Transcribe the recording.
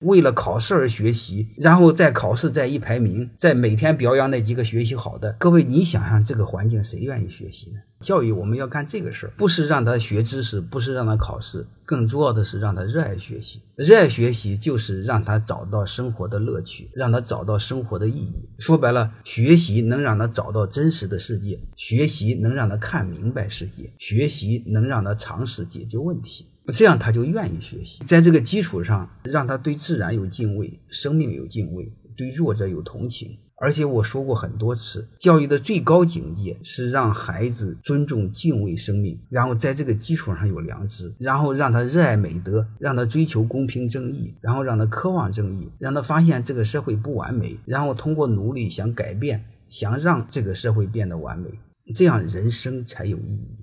为了考试而学习，然后再考试再一排名，再每天表扬那几个学习好的。各位，你想想这个环境，谁愿意学习呢？教育我们要干这个事儿，不是让他学知识，不是让他考试，更重要的是让他热爱学习。热爱学习就是让他找到生活的乐趣，让他找到生活的意义。说白了，学习能让他找到真实的世界，学习能让他看明白世界，学习能让他尝试解决问题。这样他就愿意学习，在这个基础上，让他对自然有敬畏，生命有敬畏，对弱者有同情。而且我说过很多次，教育的最高境界是让孩子尊重、敬畏生命，然后在这个基础上有良知，然后让他热爱美德，让他追求公平正义，然后让他渴望正义，让他发现这个社会不完美，然后通过努力想改变，想让这个社会变得完美，这样人生才有意义。